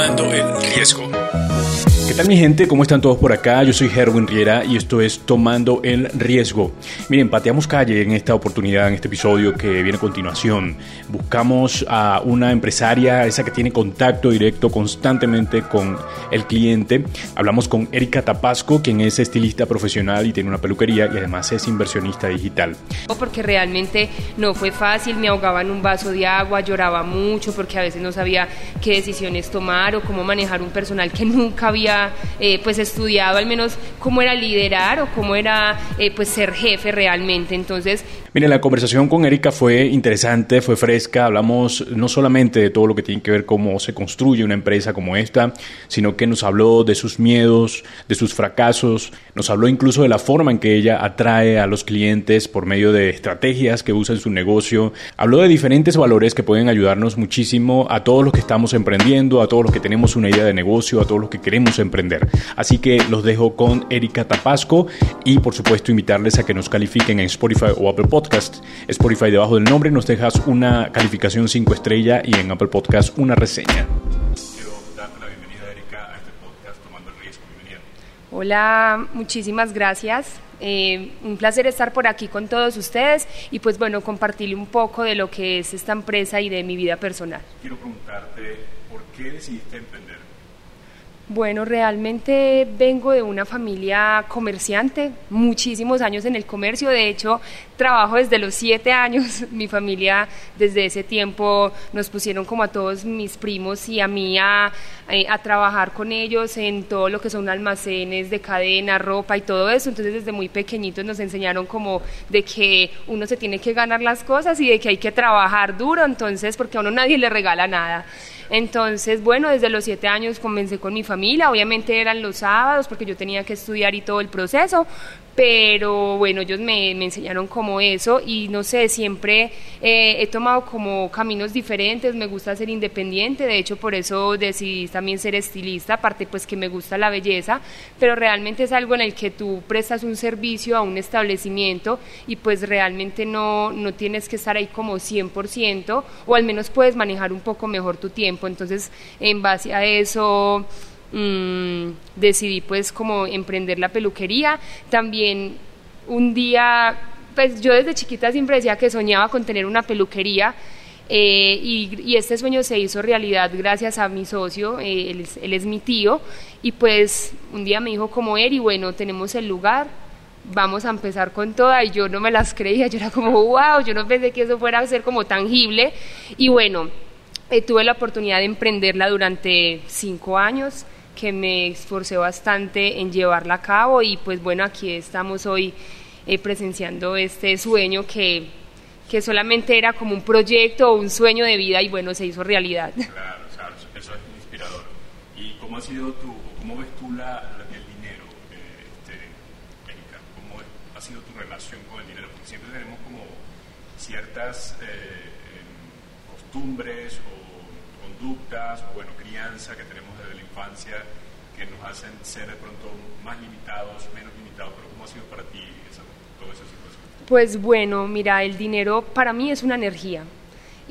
Tomando el riesgo. ¿Qué tal mi gente? ¿Cómo están todos por acá? Yo soy Herwin Riera y esto es Tomando el Riesgo. Miren, pateamos calle en esta oportunidad, en este episodio que viene a continuación. Buscamos a una empresaria, esa que tiene contacto directo constantemente con el cliente. Hablamos con Erika Tapasco, quien es estilista profesional y tiene una peluquería y además es inversionista digital. Porque realmente no fue fácil, me ahogaba en un vaso de agua, lloraba mucho porque a veces no sabía qué decisiones tomar o cómo manejar un personal que nunca había eh, pues estudiado al menos cómo era liderar o cómo era eh, pues ser jefe realmente. Entonces... Mire, la conversación con Erika fue interesante, fue fresca, hablamos no solamente de todo lo que tiene que ver cómo se construye una empresa como esta, sino que nos habló de sus miedos, de sus fracasos, nos habló incluso de la forma en que ella atrae a los clientes por medio de estrategias que usa en su negocio, habló de diferentes valores que pueden ayudarnos muchísimo a todos los que estamos emprendiendo, a todos los que tenemos una idea de negocio, a todos los que queremos emprender emprender. Así que los dejo con Erika Tapasco y por supuesto invitarles a que nos califiquen en Spotify o Apple Podcast. Spotify debajo del nombre nos dejas una calificación 5 estrella y en Apple Podcast una reseña. Quiero darte la bienvenida Erika a este podcast Tomando el Riesgo. Bienvenida. Hola, muchísimas gracias. Eh, un placer estar por aquí con todos ustedes y pues bueno, compartirle un poco de lo que es esta empresa y de mi vida personal. Quiero preguntarte, ¿por qué decidiste emprender? Bueno, realmente vengo de una familia comerciante, muchísimos años en el comercio, de hecho trabajo desde los siete años, mi familia desde ese tiempo nos pusieron como a todos mis primos y a mí a, eh, a, trabajar con ellos en todo lo que son almacenes de cadena, ropa y todo eso, entonces desde muy pequeñitos nos enseñaron como de que uno se tiene que ganar las cosas y de que hay que trabajar duro, entonces porque a uno nadie le regala nada. Entonces, bueno, desde los siete años comencé con mi familia, obviamente eran los sábados porque yo tenía que estudiar y todo el proceso, pero bueno, ellos me, enseñaron como eso y no sé, siempre eh, he tomado como caminos diferentes, me gusta ser independiente, de hecho por eso decidí también ser estilista, aparte pues que me gusta la belleza, pero realmente es algo en el que tú prestas un servicio a un establecimiento y pues realmente no, no tienes que estar ahí como 100% o al menos puedes manejar un poco mejor tu tiempo, entonces en base a eso Mm, decidí pues como emprender la peluquería. También un día, pues yo desde chiquita siempre decía que soñaba con tener una peluquería. Eh, y, este sueño se hizo realidad gracias a mi socio, eh, él, es, mi tío, y pues un día me dijo como y bueno, tenemos el lugar, vamos a empezar con toda, y yo no me las creía, yo era como, wow, yo no pensé que eso fuera a ser como tangible, y bueno, eh, tuve la oportunidad de emprenderla durante cinco años, que me esforcé bastante en llevarla a cabo y pues bueno, aquí estamos hoy eh, presenciando este sueño que, que solamente era como un proyecto o un sueño de vida y bueno, se hizo realidad. Claro, claro eso es inspirador. ¿Y cómo ha sido tu, cómo ves tú la, el dinero, eh, este, Erika? ¿Cómo ha sido tu relación con el dinero? Porque siempre tenemos como ciertas eh, em, costumbres o conductas, o bueno, crianza que tenemos infancia que nos hacen ser de pronto más limitados, menos limitados, pero ¿cómo ha sido para ti esa, toda esa situación? Pues bueno, mira, el dinero para mí es una energía.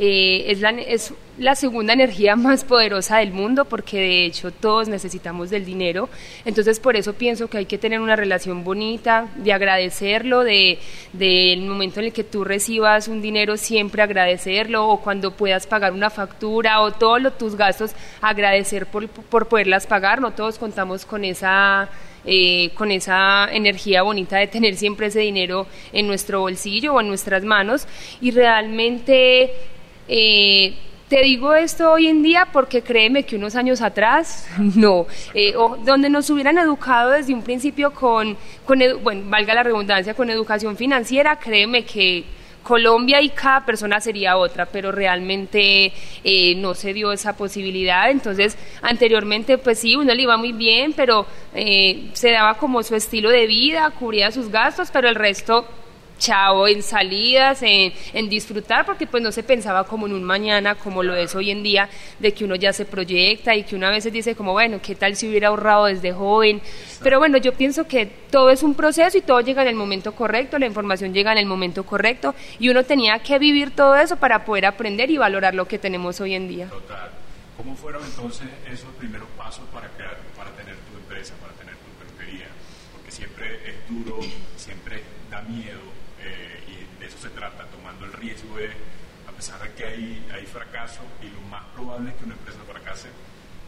Eh, es, la, es la segunda energía más poderosa del mundo porque de hecho todos necesitamos del dinero. Entonces por eso pienso que hay que tener una relación bonita, de agradecerlo, del de, momento en el que tú recibas un dinero siempre agradecerlo o cuando puedas pagar una factura o todos tus gastos agradecer por, por poderlas pagar. No todos contamos con esa... Eh, con esa energía bonita de tener siempre ese dinero en nuestro bolsillo o en nuestras manos y realmente eh, te digo esto hoy en día porque créeme que unos años atrás, no. Eh, donde nos hubieran educado desde un principio con, con, bueno, valga la redundancia, con educación financiera, créeme que Colombia y cada persona sería otra, pero realmente eh, no se dio esa posibilidad. Entonces, anteriormente, pues sí, uno le iba muy bien, pero se daba como su estilo de vida, cubría sus gastos, pero el resto chao en salidas, en, en, disfrutar, porque pues no se pensaba como en un mañana, como lo es hoy en día, de que uno ya se proyecta y que una veces dice como, bueno, ¿qué tal si hubiera ahorrado desde joven? Pero bueno, yo pienso que todo es un proceso y todo llega en el momento correcto, la información llega en el momento correcto y uno tenía que vivir todo eso para poder aprender y valorar lo que tenemos hoy en día. Total. ¿Cómo fueron entonces esos primeros pasos para, crear, para tener tu empresa, para tener tu peluquería? Porque siempre es duro, siempre da miedo eh, y de eso se trata, tomando el riesgo de, a pesar de que hay, hay fracaso y lo más probable es que una empresa fracase,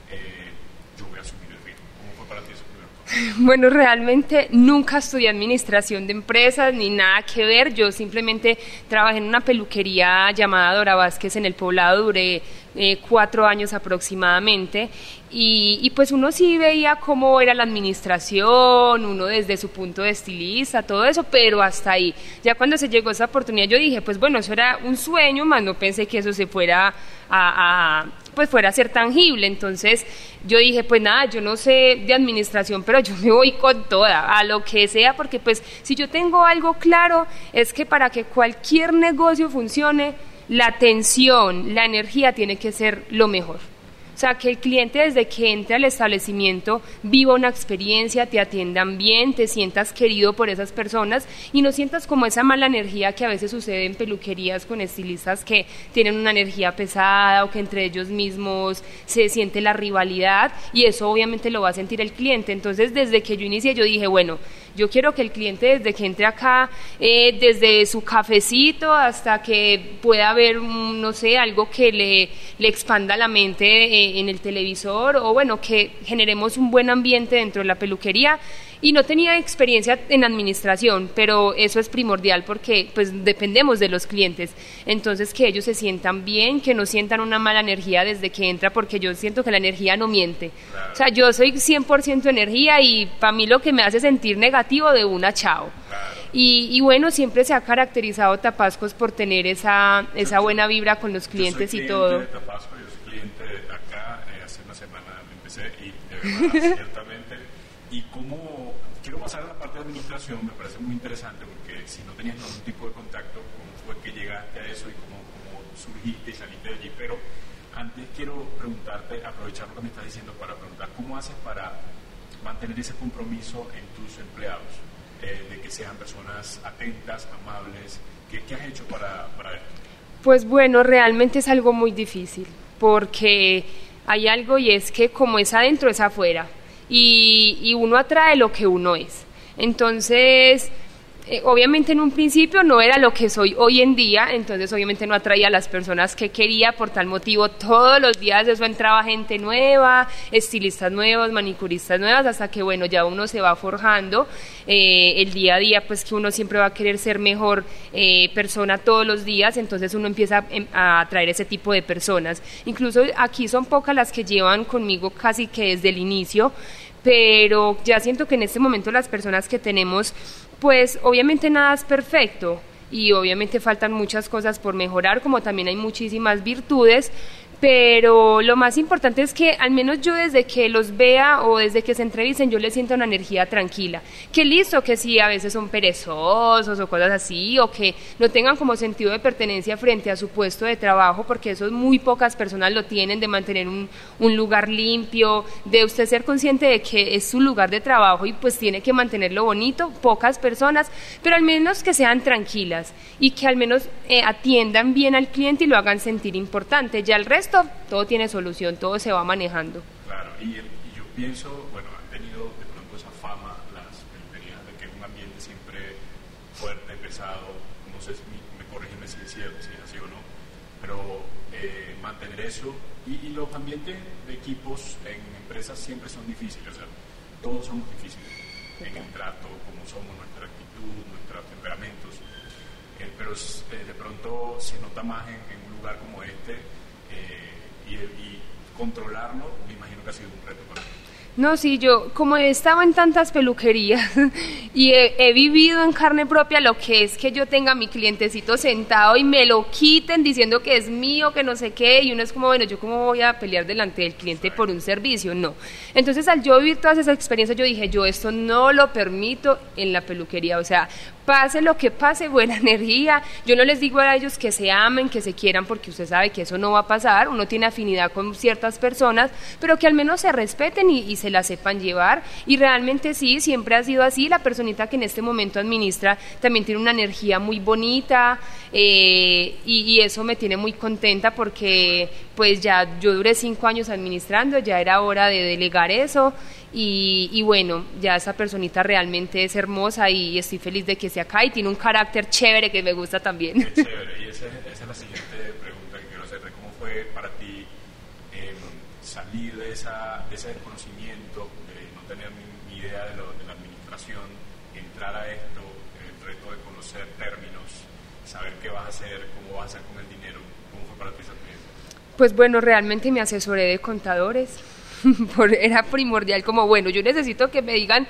eh, yo voy a asumir el riesgo. ¿Cómo fue para ti eso? Bueno, realmente nunca estudié administración de empresas ni nada que ver. Yo simplemente trabajé en una peluquería llamada Dora Vázquez en el poblado, duré eh, cuatro años aproximadamente. Y, pues uno sí veía cómo era la administración, uno desde su punto de estilista, todo eso, pero hasta ahí. Ya cuando se llegó esa oportunidad yo dije, pues bueno, eso era un sueño, más no pensé que eso se fuera a pues fuera a ser tangible. Entonces yo dije, pues nada, yo no sé de administración, pero yo me voy con toda, a lo que sea, porque pues si yo tengo algo claro, es que para que cualquier negocio funcione, la atención, la energía tiene que ser lo mejor. Sea, que el cliente desde que entre al establecimiento viva una experiencia, te atiendan bien, te sientas querido por esas personas y no sientas como esa mala energía que a veces sucede en peluquerías con estilistas que tienen una energía pesada o que entre ellos mismos se siente la rivalidad y eso obviamente lo va a sentir el cliente. Entonces, desde que yo inicié, yo dije, bueno, yo quiero que el cliente desde que entre acá, eh, desde su cafecito hasta que pueda ver, no sé, algo que le, le expanda la mente eh, en el televisor o bueno, que generemos un buen ambiente dentro de la peluquería y no tenía experiencia en administración, pero eso es primordial porque pues dependemos de los clientes. Entonces que ellos se sientan bien, que no sientan una mala energía desde que entra, porque yo siento que la energía no miente. O sea, yo soy 100% energía y para mí lo que me hace sentir negativo de una chao. Y, bueno, siempre se ha caracterizado Tapascos por tener esa, esa buena vibra con los clientes y todo. De Tapasco, yo soy cliente acá, eh, hace una semana me empecé y de verdad, ciertamente. ¿Y cómo me parece muy interesante porque si no tenías ningún tipo de contacto, ¿cómo fue que llegaste a eso y cómo, cómo surgiste y saliste de allí? Pero antes quiero preguntarte, aprovechar lo que me estás diciendo para preguntar, ¿cómo haces para mantener ese compromiso en tus empleados? Eh, de que sean personas atentas, amables. ¿Qué, qué has hecho para, para esto? Pues bueno, realmente es algo muy difícil porque hay algo y es que como es adentro es afuera y uno atrae lo que uno es. Entonces, eh, obviamente en un principio no era lo que soy hoy en día, entonces obviamente no atraía a las personas que quería, por tal motivo todos los días eso entraba gente nueva, estilistas nuevos, manicuristas nuevas, hasta que bueno, ya uno se va forjando eh, el día a día, pues que uno siempre va a querer ser mejor eh, persona todos los días, entonces uno empieza em, a atraer ese tipo de personas. Incluso aquí son pocas las que llevan conmigo casi que desde el inicio, pero ya siento que en este momento las personas que tenemos pues obviamente nada es perfecto y obviamente faltan muchas cosas por mejorar, como también hay muchísimas virtudes, pero lo más importante es que al menos yo desde que los vea o desde que se entrevisten yo les siento una energía tranquila, que listo, que sí, a veces son perezosos o cosas así, o que no tengan como sentido de pertenencia frente a su puesto de trabajo, porque eso muy pocas personas lo tienen, de mantener un, lugar limpio, de usted ser consciente de que es su lugar de trabajo y pues tiene que mantenerlo bonito, pocas personas, pero al menos que sean tranquilas y que al menos eh, atiendan bien al cliente y lo hagan sentir importante, ya el resto todo tiene solución, todo se va manejando. Claro, y, yo pienso, bueno, han tenido de pronto esa fama las peluquerías de que es un ambiente siempre fuerte, pesado, no sé si me corrigen si es cierto, si es así o no, pero eh, mantener eso y, los ambientes de equipos en empresas siempre son difíciles, o sea, todos somos difíciles en el trato, como somos, nuestra actitud, nuestros temperamentos, eh, pero eh, de pronto se nota más en, en un lugar como este y, controlarlo, me imagino que ha sido un reto para No, sí, yo como he estado en tantas peluquerías y he, vivido en carne propia lo que es que yo tenga mi clientecito sentado y me lo quiten diciendo que es mío, que no sé qué, y uno es como, bueno, yo cómo voy a pelear delante del cliente por un servicio, no. Entonces al yo vivir todas esas experiencias, yo dije, yo esto no lo permito en la peluquería, o sea, pase lo que pase, buena energía. Yo no les digo a ellos que se amen, que se quieran, porque usted sabe que eso no va a pasar. Uno tiene afinidad con ciertas personas, pero que al menos se respeten y, se la sepan llevar. Y realmente sí, siempre ha sido así. La personita que en este momento administra también tiene una energía muy bonita eh, y, y eso me tiene muy contenta porque pues ya yo duré cinco años administrando, ya era hora de delegar eso y, bueno, ya esa personita realmente es hermosa y estoy feliz de que esté acá y tiene un carácter chévere que me gusta también. chévere, y esa, es la siguiente pregunta que quiero hacerte, ¿cómo fue para ti em, salir de, esa, de ese desconocimiento, de no tener ni, idea de, lo, de la administración, entrar a esto, el reto de conocer términos, saber qué vas a hacer, cómo vas a hacer con el dinero, ¿cómo fue para ti esa experiencia? Pues bueno, realmente me asesoré de contadores. Era primordial como, bueno, yo necesito que me digan,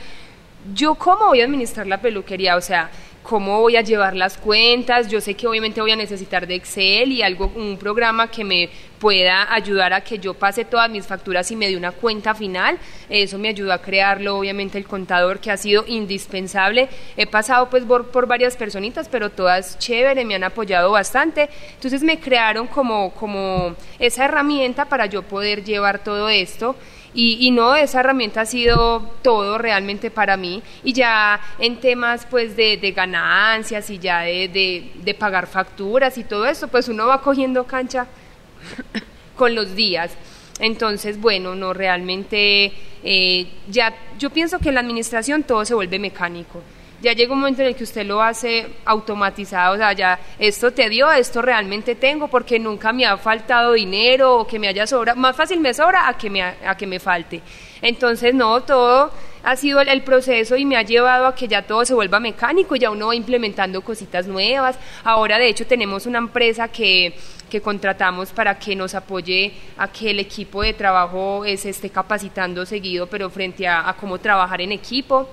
yo cómo voy a administrar la peluquería, o sea, cómo voy a llevar las cuentas. Yo sé que obviamente voy a necesitar de Excel y algo, un programa que me pueda ayudar a que yo pase todas mis facturas y me dé una cuenta final. Eso me ayudó a crearlo, obviamente, el contador, que ha sido indispensable. He pasado pues por, varias personitas, pero todas chévere, me han apoyado bastante. Entonces me crearon como, como esa herramienta para yo poder llevar todo esto. Y, no, esa herramienta ha sido todo realmente para mí. Y ya en temas pues de, ganancias y ya de, de, pagar facturas y todo eso, pues uno va cogiendo cancha con los días. Entonces, bueno, no realmente, eh, ya yo pienso que en la administración todo se vuelve mecánico ya llega un momento en el que usted lo hace automatizado, o sea, ya esto te dio, esto realmente tengo, porque nunca me ha faltado dinero o que me haya sobra, más fácil me sobra a que me, a que me falte. Entonces, no, todo ha sido el, proceso y me ha llevado a que ya todo se vuelva mecánico, ya uno va implementando cositas nuevas. Ahora, de hecho, tenemos una empresa que, que contratamos para que nos apoye a que el equipo de trabajo se esté capacitando seguido, pero frente a, a cómo trabajar en equipo.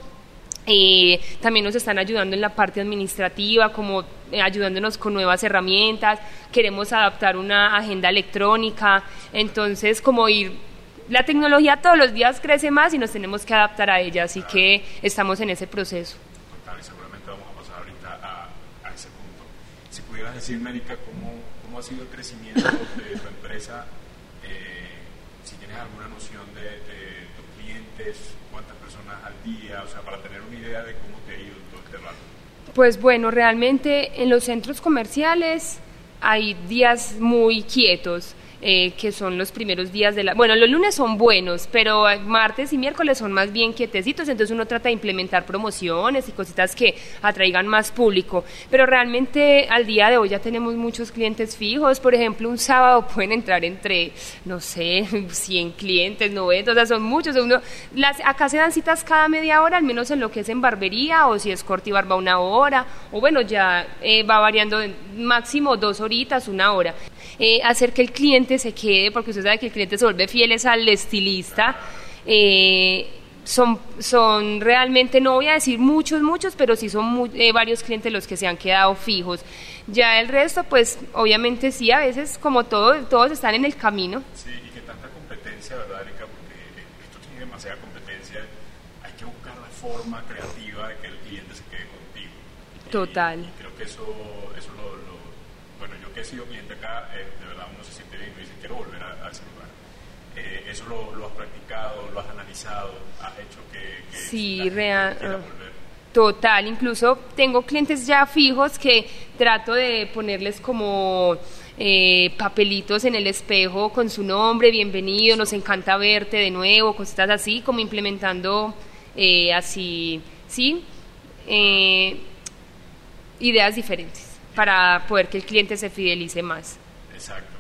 Eh, también nos están ayudando en la parte administrativa, como eh, ayudándonos con nuevas herramientas. Queremos adaptar una agenda electrónica. Entonces, como ir la tecnología todos los días crece más y nos tenemos que adaptar a ella, así que estamos en ese proceso. Total, y seguramente vamos a pasar ahorita a, ese punto. Si pudieras decir, América, ¿cómo, cómo ha sido el crecimiento de tu empresa, eh, si tienes alguna noción de, de tus clientes, cuántas personas al día, o sea, para tener de cómo te este. Pues bueno, realmente en los centros comerciales hay días muy quietos. Eh, que son los primeros días de la... Bueno, los lunes son buenos, pero martes y miércoles son más bien quietecitos, entonces uno trata de implementar promociones y cositas que atraigan más público. Pero realmente al día de hoy ya tenemos muchos clientes fijos, por ejemplo, un sábado pueden entrar entre, no sé, 100 clientes, 90, o sea, son muchos. Uno, las, acá se dan citas cada media hora, al menos en lo que es en barbería, o si es corte y barba una hora, o bueno, ya eh, va variando máximo dos horitas, una hora. Eh, hacer que el cliente se quede, porque usted sabe que el cliente se vuelve fiel al estilista. Eh, son, son realmente, no voy a decir muchos, muchos, pero sí son eh, varios clientes los que se han quedado fijos. Ya el resto, pues obviamente sí, a veces como todos, todos están en el camino. Sí, y que tanta competencia, ¿verdad, Erika? Porque esto tiene demasiada competencia, hay que buscar la forma creativa de que el cliente se quede contigo. Total. creo que eso, eso lo, bueno, yo que he sido cliente acá, eh, de verdad uno se siente bien y dice, quiero volver a, ese lugar. Eh, lo, has practicado, lo has analizado, has hecho que, que sí, real, ah, Total, incluso tengo clientes ya fijos que trato de ponerles como eh, papelitos en el espejo con su nombre, bienvenido, nos encanta verte de nuevo, cosas así, como implementando así, ¿sí? ideas diferentes para poder que el cliente se fidelice más. Exacto.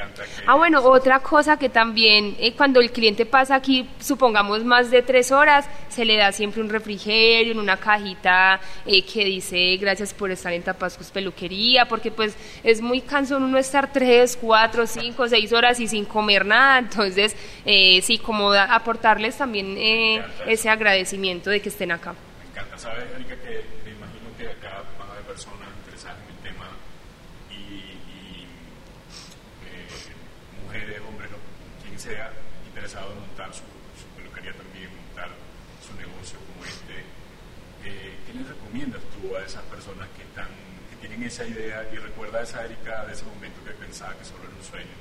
Encanta que... Ah, bueno, otra cosa que también eh, cuando el cliente pasa aquí, supongamos más de tres horas, se le da siempre un refrigerio en una cajita eh, que dice gracias por estar en Tapascos Peluquería, porque pues es muy cansón uno estar tres, cuatro, cinco, seis horas y sin comer nada, entonces eh, sí, como aportarles también ese agradecimiento de que estén acá. Me encanta, ¿sabes, Erika, que me imagino que acá van a haber personas sea interesado en montar su, peluquería también, montar su negocio como este, eh, ¿qué le recomiendas tú a esas personas que, están, que tienen esa idea y recuerda a esa Erika de ese momento que pensaba que solo era un sueño?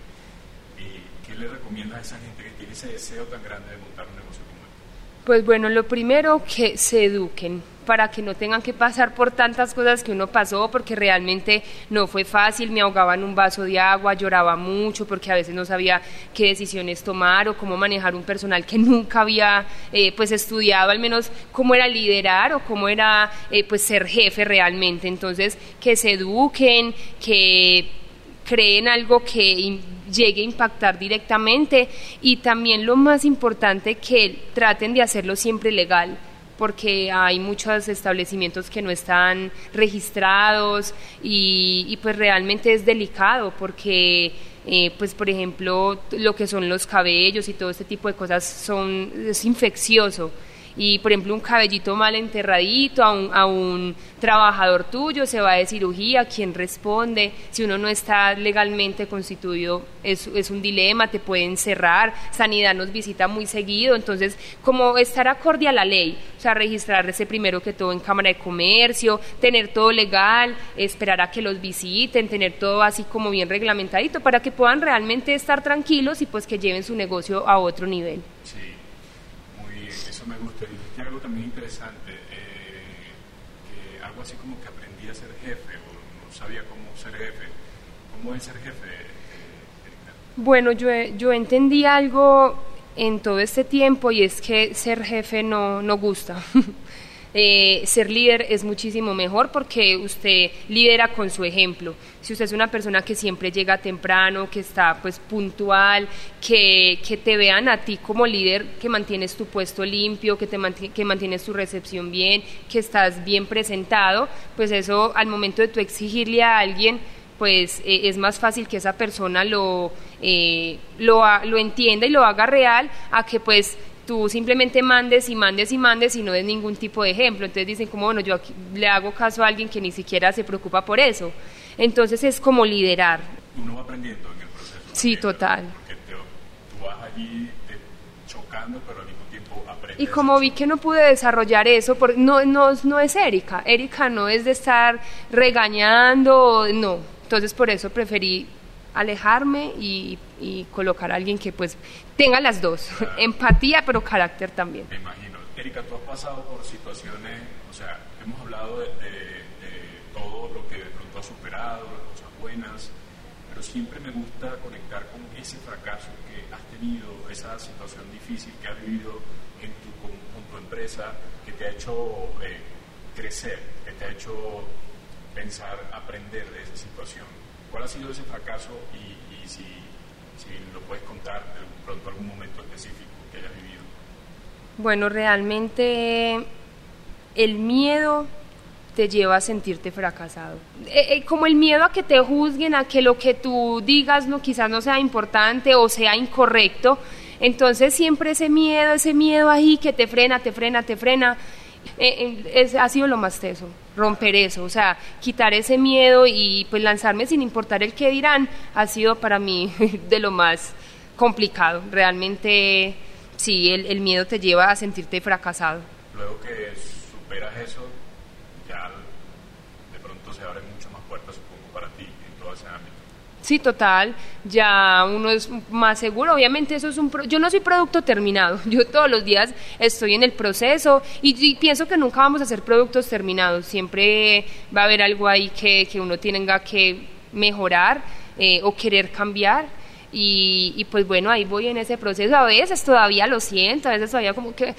¿Y qué le recomiendas a esa gente que tiene ese deseo tan grande de montar un negocio como este? Pues bueno, lo primero que se eduquen para que no tengan que pasar por tantas cosas que uno pasó, porque realmente no fue fácil, me ahogaba en un vaso de agua, lloraba mucho porque a veces no sabía qué decisiones tomar o cómo manejar un personal que nunca había eh, pues estudiado, al menos cómo era liderar o cómo era eh, pues ser jefe realmente. Entonces, que se eduquen, que creen algo que llegue a impactar directamente y también lo más importante que traten de hacerlo siempre legal porque hay muchos establecimientos que no están registrados y, pues realmente es delicado porque eh, pues por ejemplo lo que son los cabellos y todo este tipo de cosas son es infeccioso y por ejemplo un cabellito mal enterradito a un, a un trabajador tuyo se va de cirugía, ¿quién responde? Si uno no está legalmente constituido es, es un dilema, te pueden cerrar, Sanidad nos visita muy seguido, entonces como estar acorde a la ley, o sea, registrarse primero que todo en Cámara de Comercio, tener todo legal, esperar a que los visiten, tener todo así como bien reglamentadito para que puedan realmente estar tranquilos y pues que lleven su negocio a otro nivel me gusta. Dijiste algo también interesante, eh, que algo así como que aprendí a ser jefe, o no sabía cómo ser jefe. ¿Cómo es ser jefe, Erika? Bueno, yo, yo entendí algo en todo este tiempo y es que ser jefe no, no gusta. Eh, ser líder es muchísimo mejor porque usted lidera con su ejemplo. Si usted es una persona que siempre llega temprano, que está pues puntual, que, que te vean a ti como líder, que mantienes tu puesto limpio, que, te que mantienes tu recepción bien, que estás bien presentado, pues eso al momento de tu exigirle a alguien, pues eh, es más fácil que esa persona lo, eh, lo, lo entienda y lo haga real a que pues tú simplemente mandes y mandes y mandes y no des ningún tipo de ejemplo. Entonces dicen como, bueno, yo le hago caso a alguien que ni siquiera se preocupa por eso. Entonces es como liderar. Uno va aprendiendo en el proceso. Sí, total. Porque tú vas allí chocando, pero al mismo tiempo aprendes. Y como vi que no pude desarrollar eso, porque no, no, no es Erika. Erika no es de estar regañando, no. Entonces por eso preferí alejarme y, colocar a alguien que pues tenga las dos, empatía pero carácter también. Me imagino. Erika, tú has pasado por situaciones, o sea, hemos hablado de, todo lo que de pronto has superado, las cosas buenas, pero siempre me gusta conectar con ese fracaso que has tenido, esa situación difícil que has vivido en tu, con, tu empresa, que te ha hecho eh, crecer, que te ha hecho pensar, aprender de esa situación. ¿Cuál ha sido ese fracaso y, si, lo puedes contar pronto algún momento específico que hayas vivido? Bueno, realmente el miedo te lleva a sentirte fracasado. Eh, eh, como el miedo a que te juzguen, a que lo que tú digas no, quizás no sea importante o sea incorrecto. Entonces siempre ese miedo, ese miedo ahí que te frena, te frena, te frena. Eh, ha sido lo más teso, romper eso, o sea, quitar ese miedo y pues lanzarme sin importar el que dirán, ha sido para mí de lo más complicado. Realmente, sí, el, el miedo te lleva a sentirte fracasado. Luego que superas eso, ya de pronto se abren mucho más puertas, supongo, para ti en todo ese ámbito. Sí, total, ya uno es más seguro. Obviamente eso es un... yo no soy producto terminado, yo todos los días estoy en el proceso y, pienso que nunca vamos a ser productos terminados, siempre va a haber algo ahí que, que uno tenga que mejorar eh, o querer cambiar. Y, y, pues bueno, ahí voy en ese proceso. A veces todavía lo siento, a veces todavía como que...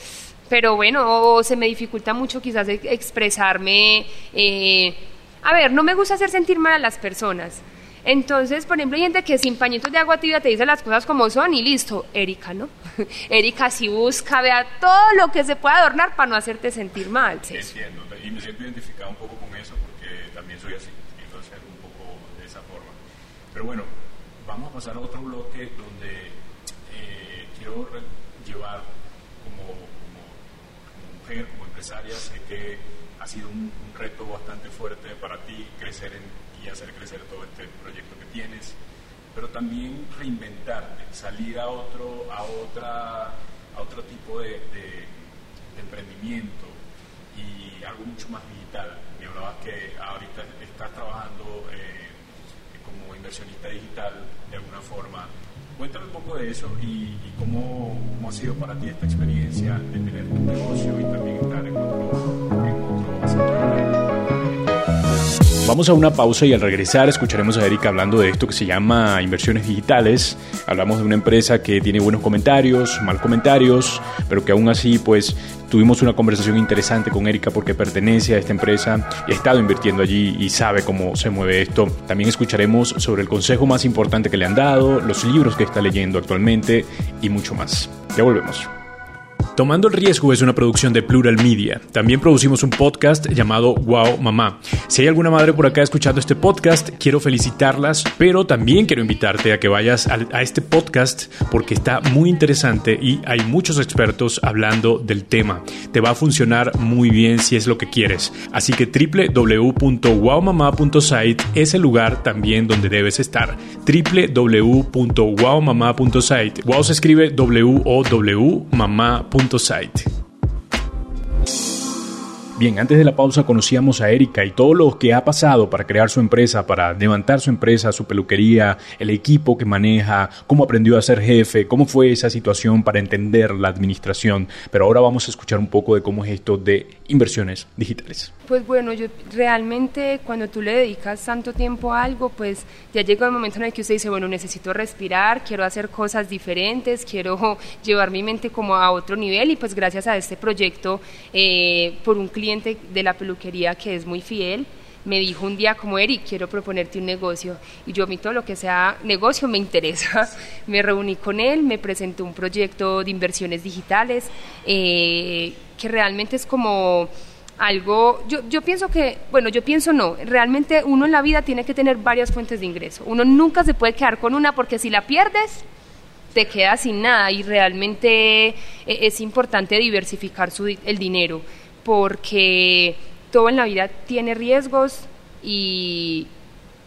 Pero bueno, se me dificulta mucho quizás expresarme. Eh, a ver, no me gusta hacer sentir mal a las personas. Entonces, por ejemplo, hay gente que sin pañitos de agua tibia te dice las cosas como son y listo. Erika, ¿no? Erika si busca, vea todo lo que se puede adornar para no hacerte sentir mal. Sí, entiendo, y me siento identificado un poco con eso porque también soy así, quiero hacer un poco de esa forma. Pero bueno, vamos a pasar a otro bloque donde eh, quiero llevar como, mujer, como empresaria, sé que ha sido un reto bastante fuerte para ti crecer en y hacer crecer todo este proyecto que tienes, pero también reinventarte, salir a otro, a otra, a otro tipo de, emprendimiento y algo mucho más digital. Me hablabas que ahorita estás trabajando eh, como inversionista digital de alguna forma. Cuéntame un poco de eso y, cómo, cómo, ha sido para ti esta experiencia de tener tu negocio y también estar en otro, en Vamos a una pausa y al regresar escucharemos a Erika hablando de esto que se llama inversiones digitales. Hablamos de una empresa que tiene buenos comentarios, mal comentarios, pero que aún así pues tuvimos una conversación interesante con Erika porque pertenece a esta empresa y ha estado invirtiendo allí y sabe cómo se mueve esto. También escucharemos sobre el consejo más importante que le han dado, los libros que está leyendo actualmente y mucho más. Ya volvemos. Tomando el Riesgo es una producción de Plural Media. También producimos un podcast llamado Wow Mamá. Si hay alguna madre por acá escuchando este podcast, quiero felicitarlas, pero también quiero invitarte a que vayas a, este podcast porque está muy interesante y hay muchos expertos hablando del tema. Te va a funcionar muy bien si es lo que quieres. Así que www.wowmamá.site es el lugar también donde debes estar. www.wowmamá.site. Wow se escribe W-O-W mamá.site site. Bien, antes de la pausa conocíamos a Erika y todo lo que ha pasado para crear su empresa, para levantar su empresa, su peluquería, el equipo que maneja, cómo aprendió a ser jefe, cómo fue esa situación para entender la administración. Pero ahora vamos a escuchar un poco de cómo es esto de inversiones digitales. Pues bueno, yo realmente cuando tú le dedicas tanto tiempo a algo, pues ya llega el momento en el que usted dice, bueno, necesito respirar, quiero hacer cosas diferentes, quiero llevar mi mente como a otro nivel y pues gracias a este proyecto eh, por un cliente de la peluquería que es muy fiel, me dijo un día como Eric, quiero proponerte un negocio. Y yo a mí todo lo que sea negocio me interesa. Me reuní con él, me presentó un proyecto de inversiones digitales eh, que realmente es como algo, yo, yo pienso que, bueno, yo pienso no, realmente uno en la vida tiene que tener varias fuentes de ingreso. Uno nunca se puede quedar con una porque si la pierdes, te quedas sin nada y realmente eh, es importante diversificar su, el dinero porque todo en la vida tiene riesgos y,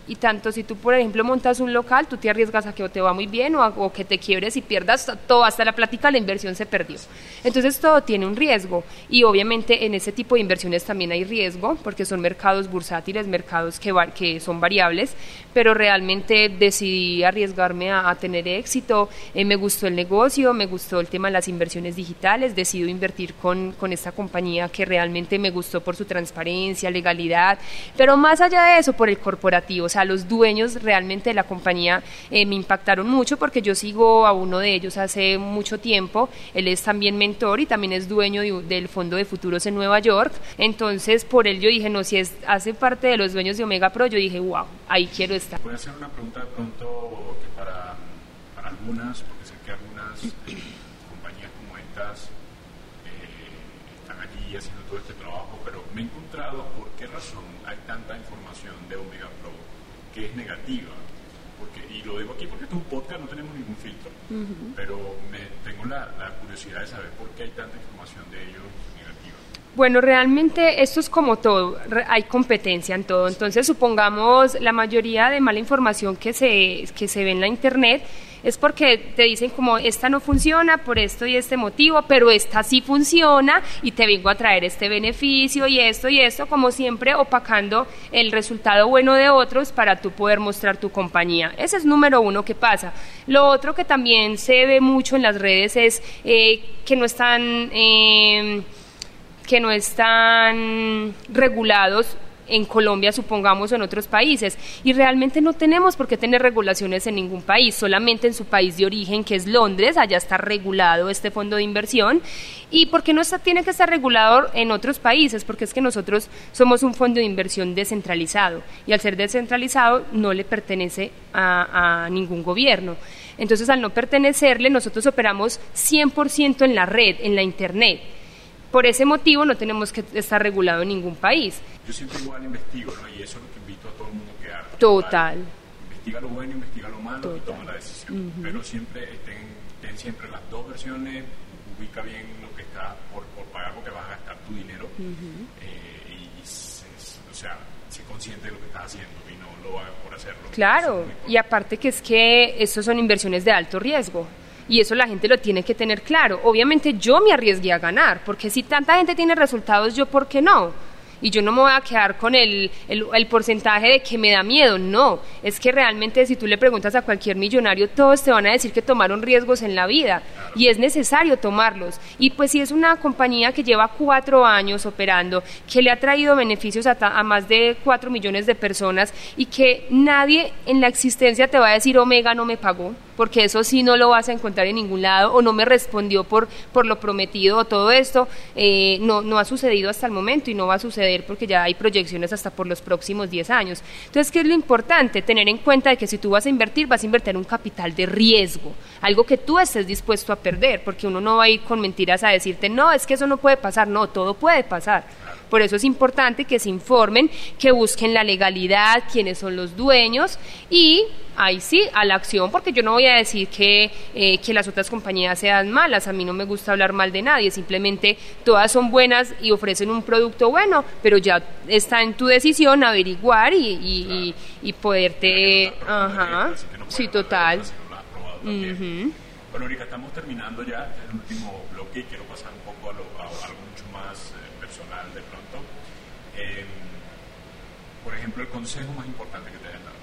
y tanto si tú, por ejemplo, montas un local, tú te arriesgas a que te va muy bien o, o que te quiebres y pierdas todo, hasta la plática la inversión se perdió. Entonces todo tiene un riesgo. Y obviamente en ese tipo de inversiones también hay riesgo porque son mercados bursátiles, mercados que, que son variables, pero realmente decidí arriesgarme a, tener éxito, eh, me gustó el negocio, me gustó el tema de las inversiones digitales, decido invertir con, con esta compañía que realmente me gustó por su transparencia, legalidad, pero más allá de eso, por el corporativo sea, los dueños realmente de la compañía eh, me impactaron mucho porque yo sigo a uno de ellos hace mucho tiempo, él es también mentor y también es dueño del Fondo de Futuros en Nueva York, entonces por él yo dije, no, si es, hace parte de los dueños de Omega Pro, yo dije, wow, ahí quiero estar. Voy a hacer una pregunta de pronto que para, para algunas compañías como estas eh, están allí haciendo todo este trabajo, pero me he encontrado por qué razón hay tanta información de Omega Pro que es negativa. Porque, y lo digo aquí porque esto es un podcast, no tenemos ningún filtro, pero me, tengo la, la, curiosidad de saber por qué hay tanta información de ellos negativa. Bueno, realmente esto es como todo, hay competencia en todo. Entonces, supongamos la mayoría de mala información que se, que se ve en la Internet es porque te dicen como esta no funciona por esto y este motivo, pero esta sí funciona y te vengo a traer este beneficio y esto y esto, como siempre opacando el resultado bueno de otros para tú poder mostrar tu compañía. Ese es número uno que pasa. Lo otro que también se ve mucho en las redes es eh, que no están... Eh, que no están regulados en Colombia, supongamos, o en otros países. Y realmente no tenemos por qué tener regulaciones en ningún país, solamente en su país de origen, que es Londres, allá está regulado este fondo de inversión. ¿Y por qué no está, tiene que estar regulado en otros países? Porque es que nosotros somos un fondo de inversión descentralizado y al ser descentralizado no le pertenece a, ningún gobierno. Entonces, al no pertenecerle, nosotros operamos 100% en la red, en la Internet. Por ese motivo no tenemos que estar regulado en ningún país. Yo siempre igual investigo, ¿no? Y eso es lo que invito a todo el mundo que haga. Total. Investiga lo bueno, investiga lo malo Total. y toma la decisión. Pero siempre estén, siempre las dos versiones, ubica bien lo que está por, por pagar porque vas a gastar tu dinero. eh, y, se, o sea, sé consciente de lo que estás haciendo y no lo hagas por hacerlo. Claro, y aparte que es que estos son inversiones de alto riesgo y eso la gente lo tiene que tener claro. Obviamente yo me arriesgué a ganar, porque si tanta gente tiene resultados, yo por qué no? y yo no me voy a quedar con el, el, el, porcentaje de que me da miedo, no, es que realmente si tú le preguntas a cualquier millonario, todos te van a decir que tomaron riesgos en la vida y es necesario tomarlos. Y pues si es una compañía que lleva cuatro años operando, que le ha traído beneficios a, a más de cuatro millones de personas y que nadie en la existencia te va a decir Omega no me pagó, porque eso sí no lo vas a encontrar en ningún lado o no me respondió por, por lo prometido o todo esto, eh, no, no ha sucedido hasta el momento y no va a suceder porque ya hay proyecciones hasta por los próximos 10 años. Entonces, ¿qué es lo importante? Tener en cuenta de que si tú vas a invertir, vas a invertir un capital de riesgo, algo que tú estés dispuesto a perder, porque uno no va a ir con mentiras a decirte, no, es que eso no puede pasar, no, todo puede pasar. Por eso es importante que se informen, que busquen la legalidad, quiénes son los dueños y ahí sí, a la acción, porque yo no voy a decir que, eh, que las otras compañías sean malas, a mí no me gusta hablar mal de nadie, simplemente todas son buenas y ofrecen un producto bueno, pero ya está en tu decisión averiguar y, y, y, poderte... Ajá, sí, total. Bueno, Erika, estamos terminando ya el último bloque y quiero pasar un poco a, lo, a algo mucho más eh, personal de pronto. Eh, por ejemplo, el consejo más importante que te hayan dado.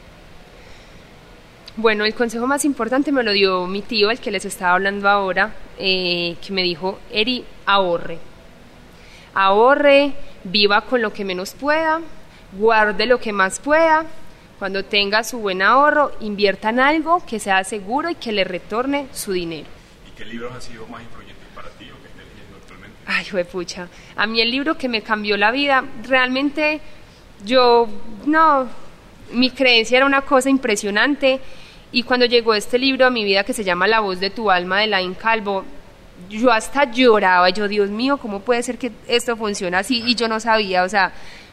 Bueno, el consejo más importante me lo dio mi tío, el que les estaba hablando ahora, eh, que me dijo, Eri, ahorre. Ahorre, viva con lo que menos pueda, guarde lo que más pueda cuando tenga su buen ahorro, invierta en algo que sea seguro y que le retorne su dinero. ¿Y qué libros han sido más influyentes para ti o que estés leyendo actualmente? Ay, pucha. A mí el libro que me cambió la vida, realmente yo, no, mi creencia era una cosa impresionante y cuando llegó este libro a mi vida que se llama La voz de tu alma de Lain Calvo, yo hasta lloraba, yo, Dios mío, ¿cómo puede ser que esto funcione así? Y yo no sabía, o sea,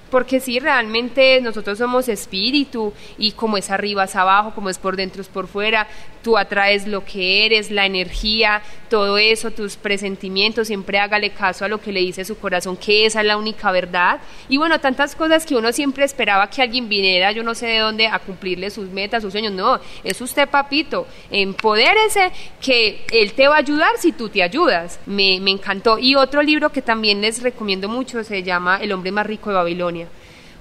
porque sí, realmente nosotros somos espíritu y como es arriba es abajo, como es por dentro es por fuera, tú atraes lo que eres, la energía, todo eso, tus presentimientos, siempre hágale caso a lo que le dice su corazón, que esa es la única verdad. Y bueno, tantas cosas que uno siempre esperaba que alguien viniera, yo no sé de dónde, a cumplirle sus metas, sus sueños. No, es usted, papito, empodérese, que él te va a ayudar si tú te ayudas. Me, me encantó. Y otro libro que también les recomiendo mucho se llama El hombre más rico de Babilonia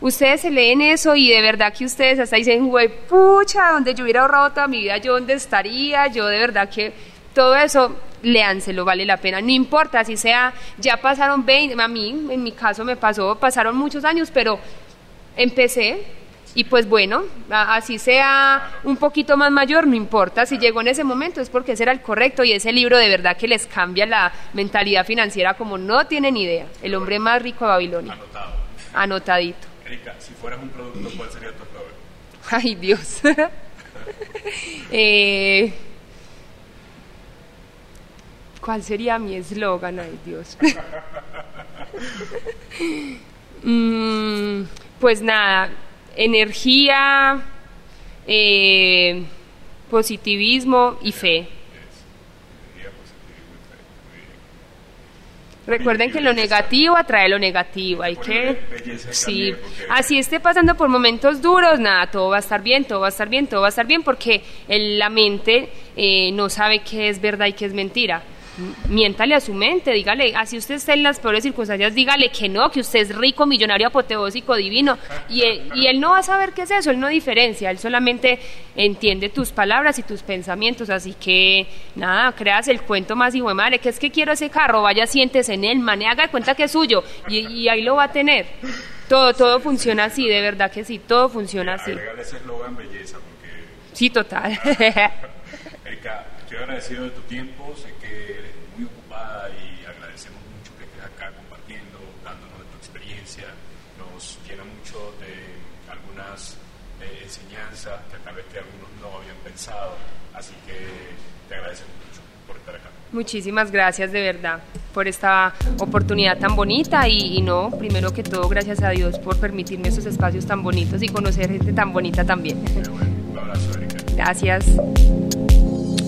ustedes se leen eso y de verdad que ustedes hasta dicen, güey, pucha, donde yo hubiera ahorrado toda mi vida, yo dónde estaría, yo de verdad que todo eso, léanselo, vale la pena. No importa si sea, ya pasaron 20, a mí, en mi caso me pasó, pasaron muchos años, pero empecé y pues bueno, así sea un poquito más mayor, no importa, si llegó en ese momento es porque ese era el correcto y ese libro de verdad que les cambia la mentalidad financiera como no tienen idea. El hombre más rico de Babilonia. Anotado. Anotadito. Erika, si fueras un producto, ¿cuál sería tu eslogan? Ay, Dios. eh, ¿Cuál sería mi eslogan? Ay, Dios. mm, pues nada, energía, eh, positivismo y fe. Recuerden que lo negativo atrae lo negativo, hay que sí, así esté pasando por momentos duros, nada, todo va a estar bien, todo va a estar bien, todo va a estar bien, porque el, la mente eh, no sabe qué es verdad y qué es mentira miéntale a su mente, dígale, así usted está en las peores circunstancias, dígale que no, que usted es rico, millonario, apoteósico, divino, y él, y él no va a saber qué es eso, él no diferencia, él solamente entiende tus palabras y tus pensamientos, así que nada, creas el cuento más hijo de madre, que es que quiero ese carro, vaya, siéntese en él, man, haga cuenta que es suyo, y, y, ahí lo va a tener. Todo, todo funciona así, de verdad que sí, todo funciona así. ese eslogan belleza, porque... Sí, total. Erika, estoy agradecido de tu tiempo, sé que eres muy ocupada y agradecemos mucho que estés acá compartiendo, dándonos de tu experiencia. Nos llena mucho de algunas eh, enseñanzas que tal vez que algunos no habían pensado. Así que te agradecemos mucho por estar acá. Muchísimas gracias de verdad por esta oportunidad tan bonita y, y, no, primero que todo, gracias a Dios por permitirme estos espacios tan bonitos y conocer gente tan bonita también. Bueno, un abrazo, Erika. Gracias.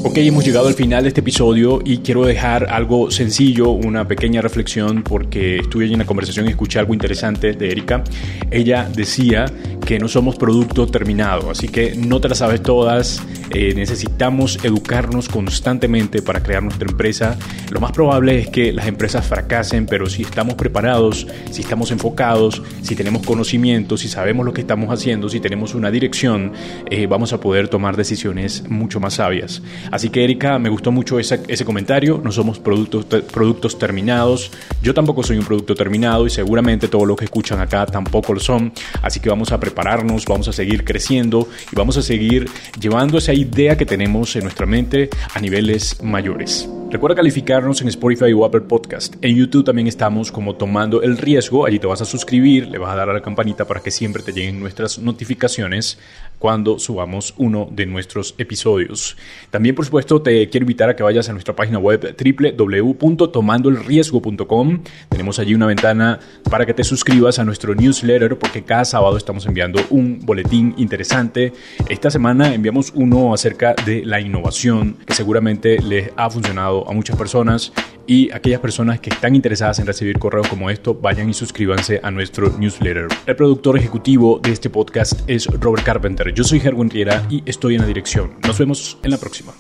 Ok, hemos llegado al final de este episodio y quiero dejar algo sencillo, una pequeña reflexión, porque estuve en una conversación y escuché algo interesante de Erika. Ella decía que no somos producto terminado, así que no te las sabes todas, eh, necesitamos educarnos constantemente para crear nuestra empresa. Lo más probable es que las empresas fracasen, pero si estamos preparados, si estamos enfocados, si tenemos conocimiento, si sabemos lo que estamos haciendo, si tenemos una dirección, eh, vamos a poder tomar decisiones mucho más sabias. Así que Erika, me gustó mucho ese, comentario, no somos productos, productos terminados, yo tampoco soy un producto terminado y seguramente todos los que escuchan acá tampoco lo son, así que vamos a prepararnos, vamos a seguir creciendo y vamos a seguir llevando esa idea que tenemos en nuestra mente a niveles mayores. Recuerda calificarnos en Spotify o Apple Podcast. En YouTube también estamos como tomando el riesgo. Allí te vas a suscribir, le vas a dar a la campanita para que siempre te lleguen nuestras notificaciones cuando subamos uno de nuestros episodios. También, por supuesto, te quiero invitar a que vayas a nuestra página web www.tomandoelriesgo.com. Tenemos allí una ventana para que te suscribas a nuestro newsletter porque cada sábado estamos enviando un boletín interesante. Esta semana enviamos uno acerca de la innovación que seguramente les ha funcionado a muchas personas y aquellas personas que están interesadas en recibir correos como esto, vayan y suscríbanse a nuestro newsletter. El productor ejecutivo de este podcast es Robert Carpenter. Yo soy Gerwin Riera y estoy en la dirección. Nos vemos en la próxima.